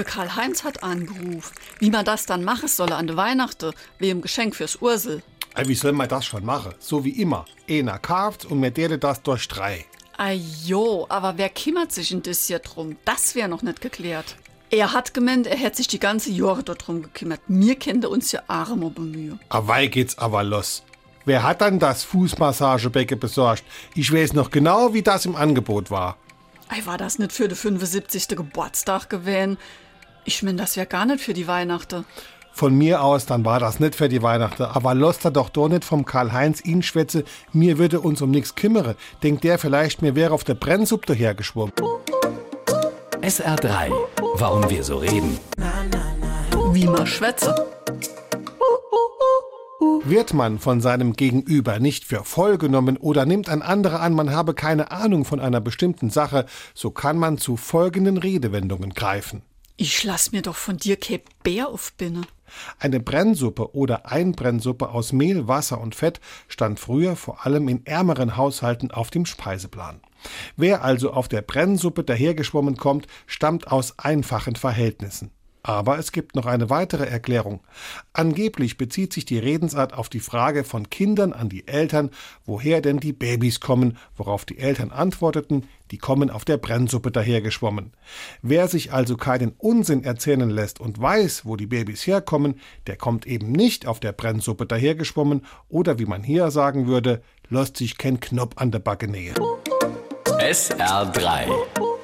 Der Karl-Heinz hat angerufen, wie man das dann machen solle an der Weihnachten, wie im Geschenk fürs Ursel. Ey, Wie soll man das schon machen? So wie immer. Einer kauft und mir dele das durch drei. Ajo, aber wer kümmert sich in das hier drum? Das wäre noch nicht geklärt. Er hat gemeint, er hätte sich die ganze Jahre darum gekümmert. Mir kennt er uns ja arme bemühen. Aber geht's aber los. Wer hat dann das Fußmassagebecken besorgt? Ich weiß noch genau, wie das im Angebot war. Ei, war das nicht für den 75. Geburtstag gewesen? Ich mein, das wär gar nicht für die Weihnachten. Von mir aus, dann war das nicht für die Weihnachten. Aber lasst er doch doch nicht vom Karl-Heinz ihn schwätze, mir würde uns um nichts kümmere. Denkt der vielleicht, mir wäre auf der Brennsuppe dahergeschwommen. SR3. Warum wir so reden. Wie man schwätze. Wird man von seinem Gegenüber nicht für voll genommen oder nimmt ein anderer an, man habe keine Ahnung von einer bestimmten Sache, so kann man zu folgenden Redewendungen greifen. Ich lass mir doch von dir kein Bär aufbinnen. Eine Brennsuppe oder Einbrennsuppe aus Mehl, Wasser und Fett stand früher vor allem in ärmeren Haushalten auf dem Speiseplan. Wer also auf der Brennsuppe dahergeschwommen kommt, stammt aus einfachen Verhältnissen. Aber es gibt noch eine weitere Erklärung. Angeblich bezieht sich die Redensart auf die Frage von Kindern an die Eltern, woher denn die Babys kommen, worauf die Eltern antworteten, die kommen auf der Brennsuppe dahergeschwommen. Wer sich also keinen Unsinn erzählen lässt und weiß, wo die Babys herkommen, der kommt eben nicht auf der Brennsuppe dahergeschwommen oder wie man hier sagen würde, lässt sich kein Knopf an der Backe nähen. SR3.